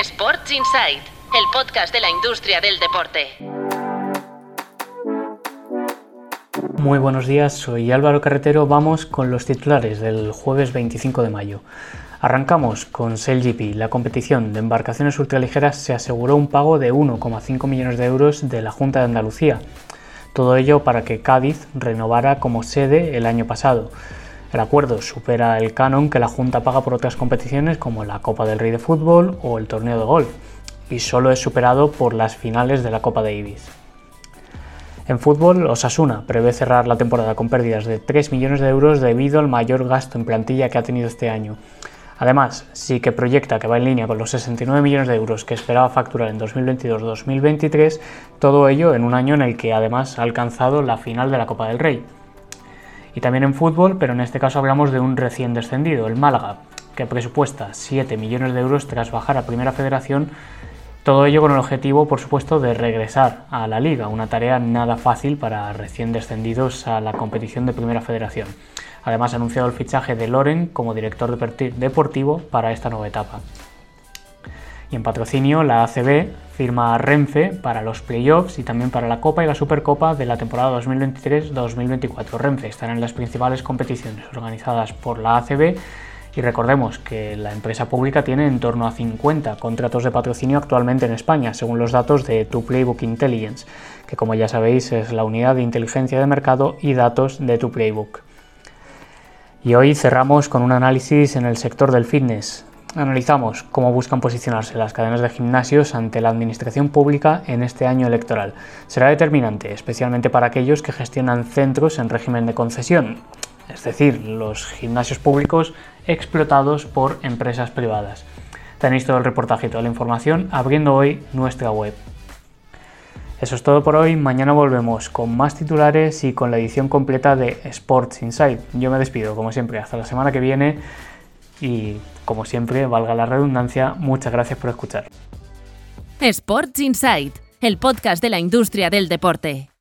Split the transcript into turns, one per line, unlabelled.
Sports Insight, el podcast de la industria del deporte.
Muy buenos días, soy Álvaro Carretero. Vamos con los titulares del jueves 25 de mayo. Arrancamos con SailGP. La competición de embarcaciones ultraligeras se aseguró un pago de 1,5 millones de euros de la Junta de Andalucía. Todo ello para que Cádiz renovara como sede el año pasado. El acuerdo supera el canon que la Junta paga por otras competiciones como la Copa del Rey de Fútbol o el Torneo de Golf, y solo es superado por las finales de la Copa Davis. En fútbol, Osasuna prevé cerrar la temporada con pérdidas de 3 millones de euros debido al mayor gasto en plantilla que ha tenido este año. Además, sí que proyecta que va en línea con los 69 millones de euros que esperaba facturar en 2022-2023, todo ello en un año en el que además ha alcanzado la final de la Copa del Rey y también en fútbol, pero en este caso hablamos de un recién descendido, el Málaga, que presupuesta 7 millones de euros tras bajar a Primera Federación, todo ello con el objetivo, por supuesto, de regresar a la liga, una tarea nada fácil para recién descendidos a la competición de Primera Federación. Además ha anunciado el fichaje de Loren como director deportivo para esta nueva etapa. Y en patrocinio, la ACB firma a Renfe para los playoffs y también para la Copa y la Supercopa de la temporada 2023-2024. Renfe estará en las principales competiciones organizadas por la ACB y recordemos que la empresa pública tiene en torno a 50 contratos de patrocinio actualmente en España, según los datos de Tu Playbook Intelligence, que como ya sabéis es la unidad de inteligencia de mercado y datos de Tu Playbook. Y hoy cerramos con un análisis en el sector del fitness analizamos cómo buscan posicionarse las cadenas de gimnasios ante la administración pública en este año electoral. Será determinante, especialmente para aquellos que gestionan centros en régimen de concesión, es decir, los gimnasios públicos explotados por empresas privadas. Tenéis todo el reportaje y toda la información abriendo hoy nuestra web. Eso es todo por hoy, mañana volvemos con más titulares y con la edición completa de Sports Inside. Yo me despido, como siempre, hasta la semana que viene y como siempre, valga la redundancia, muchas gracias por escuchar.
Sports Insight, el podcast de la industria del deporte.